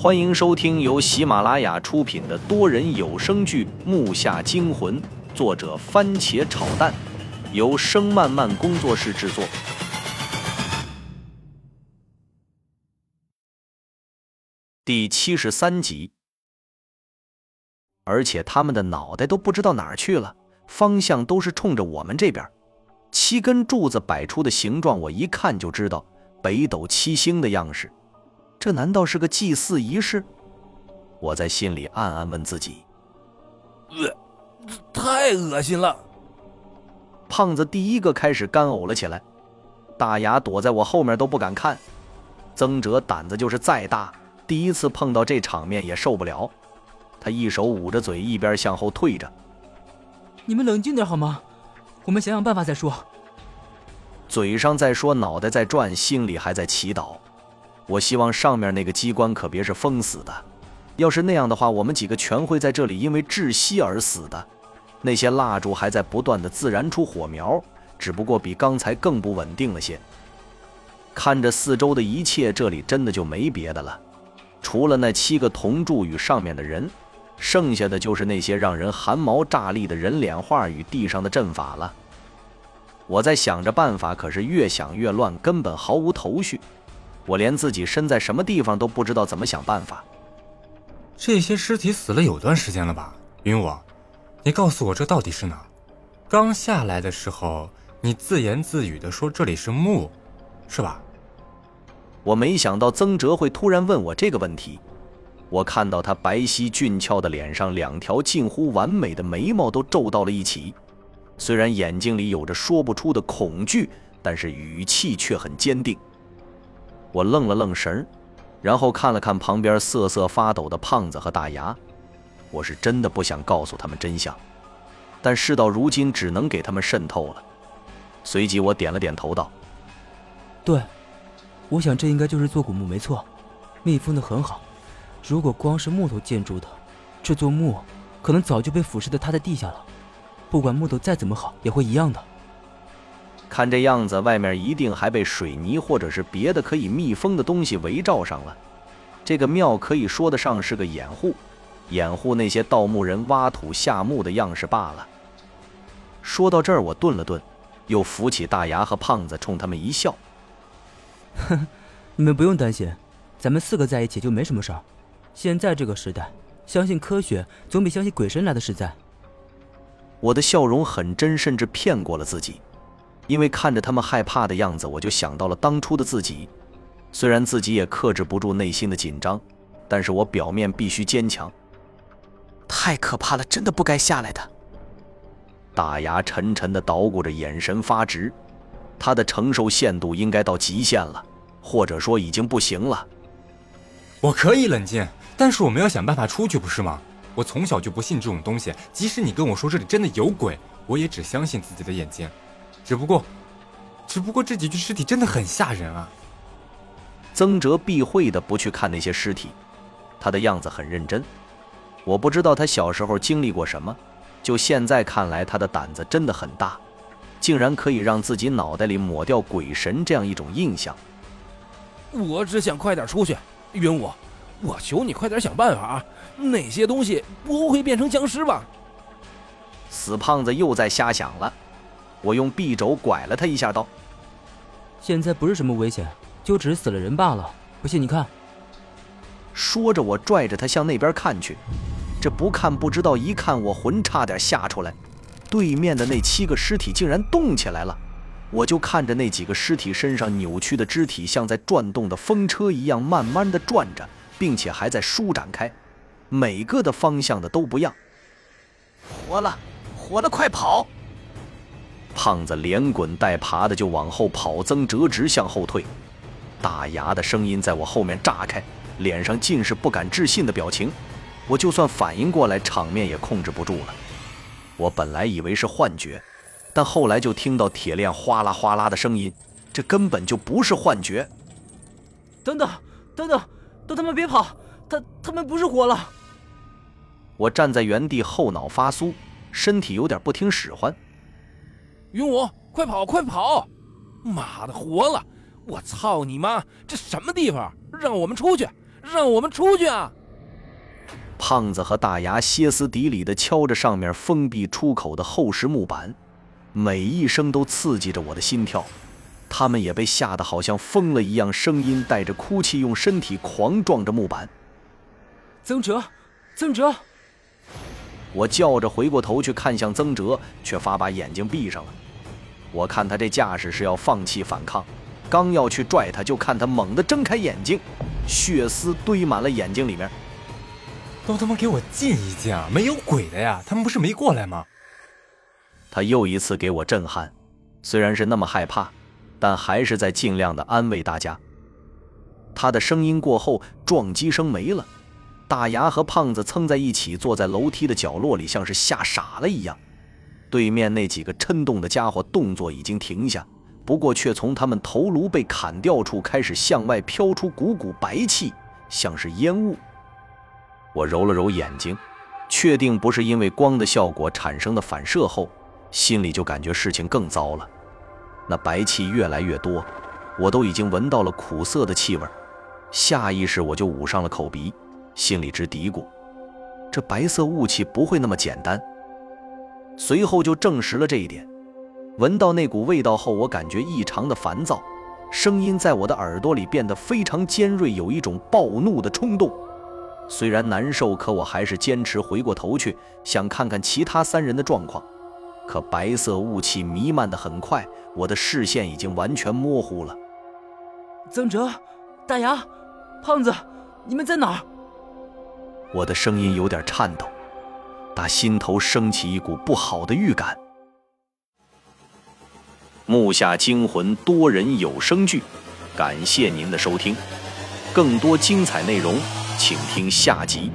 欢迎收听由喜马拉雅出品的多人有声剧《木下惊魂》，作者番茄炒蛋，由声漫漫工作室制作。第七十三集，而且他们的脑袋都不知道哪儿去了，方向都是冲着我们这边。七根柱子摆出的形状，我一看就知道北斗七星的样式。这难道是个祭祀仪式？我在心里暗暗问自己。呃，太恶心了！胖子第一个开始干呕了起来，大牙躲在我后面都不敢看。曾哲胆子就是再大，第一次碰到这场面也受不了。他一手捂着嘴，一边向后退着。你们冷静点好吗？我们想想办法再说。嘴上在说，脑袋在转，心里还在祈祷。我希望上面那个机关可别是封死的，要是那样的话，我们几个全会在这里因为窒息而死的。那些蜡烛还在不断的自燃出火苗，只不过比刚才更不稳定了些。看着四周的一切，这里真的就没别的了，除了那七个铜柱与上面的人，剩下的就是那些让人寒毛炸立的人脸画与地上的阵法了。我在想着办法，可是越想越乱，根本毫无头绪。我连自己身在什么地方都不知道，怎么想办法？这些尸体死了有段时间了吧？云武，你告诉我这到底是哪？刚下来的时候，你自言自语的说这里是墓，是吧？我没想到曾哲会突然问我这个问题。我看到他白皙俊俏的脸上，两条近乎完美的眉毛都皱到了一起，虽然眼睛里有着说不出的恐惧，但是语气却很坚定。我愣了愣神然后看了看旁边瑟瑟发抖的胖子和大牙。我是真的不想告诉他们真相，但事到如今只能给他们渗透了。随即我点了点头道：“对，我想这应该就是座古墓，没错，密封的很好。如果光是木头建筑的，这座墓可能早就被腐蚀的塌在地下了。不管木头再怎么好，也会一样的。”看这样子，外面一定还被水泥或者是别的可以密封的东西围罩上了。这个庙可以说得上是个掩护，掩护那些盗墓人挖土下墓的样式罢了。说到这儿，我顿了顿，又扶起大牙和胖子，冲他们一笑：“哼，你们不用担心，咱们四个在一起就没什么事儿。现在这个时代，相信科学总比相信鬼神来的实在。”我的笑容很真，甚至骗过了自己。因为看着他们害怕的样子，我就想到了当初的自己。虽然自己也克制不住内心的紧张，但是我表面必须坚强。太可怕了，真的不该下来的。大牙沉沉地捣鼓着，眼神发直。他的承受限度应该到极限了，或者说已经不行了。我可以冷静，但是我们要想办法出去，不是吗？我从小就不信这种东西，即使你跟我说这里真的有鬼，我也只相信自己的眼睛。只不过，只不过这几具尸体真的很吓人啊！曾哲避讳的不去看那些尸体，他的样子很认真。我不知道他小时候经历过什么，就现在看来，他的胆子真的很大，竟然可以让自己脑袋里抹掉鬼神这样一种印象。我只想快点出去，云武，我求你快点想办法啊，那些东西不会变成僵尸吧？死胖子又在瞎想了。我用臂肘拐了他一下，道：“现在不是什么危险，就只是死了人罢了。不信你看。”说着，我拽着他向那边看去。这不看不知道，一看我魂差点吓出来。对面的那七个尸体竟然动起来了，我就看着那几个尸体身上扭曲的肢体，像在转动的风车一样，慢慢的转着，并且还在舒展开，每个的方向的都不一样。活了，活了，快跑！胖子连滚带爬的就往后跑，曾折直向后退。大牙的声音在我后面炸开，脸上尽是不敢置信的表情。我就算反应过来，场面也控制不住了。我本来以为是幻觉，但后来就听到铁链哗啦哗啦的声音，这根本就不是幻觉。等等，等等，都他妈别跑！他他们不是活了。我站在原地，后脑发酥，身体有点不听使唤。云武，快跑，快跑！妈的，活了！我操你妈！这什么地方？让我们出去！让我们出去啊！胖子和大牙歇斯底里地敲着上面封闭出口的厚实木板，每一声都刺激着我的心跳。他们也被吓得好像疯了一样，声音带着哭泣，用身体狂撞着木板。曾哲，曾哲！我叫着回过头去看向曾哲，却发把眼睛闭上了。我看他这架势是要放弃反抗，刚要去拽他，就看他猛地睁开眼睛，血丝堆满了眼睛里面。都他妈给我静一静啊！没有鬼的呀！他们不是没过来吗？他又一次给我震撼，虽然是那么害怕。但还是在尽量的安慰大家。他的声音过后，撞击声没了，大牙和胖子蹭在一起，坐在楼梯的角落里，像是吓傻了一样。对面那几个抻动的家伙动作已经停下，不过却从他们头颅被砍掉处开始向外飘出股股白气，像是烟雾。我揉了揉眼睛，确定不是因为光的效果产生的反射后，心里就感觉事情更糟了。那白气越来越多，我都已经闻到了苦涩的气味，下意识我就捂上了口鼻，心里直嘀咕：这白色雾气不会那么简单。随后就证实了这一点。闻到那股味道后，我感觉异常的烦躁，声音在我的耳朵里变得非常尖锐，有一种暴怒的冲动。虽然难受，可我还是坚持回过头去，想看看其他三人的状况。可白色雾气弥漫的很快，我的视线已经完全模糊了。曾哲、大牙、胖子，你们在哪儿？我的声音有点颤抖，打心头升起一股不好的预感。木下惊魂多人有声剧，感谢您的收听，更多精彩内容，请听下集。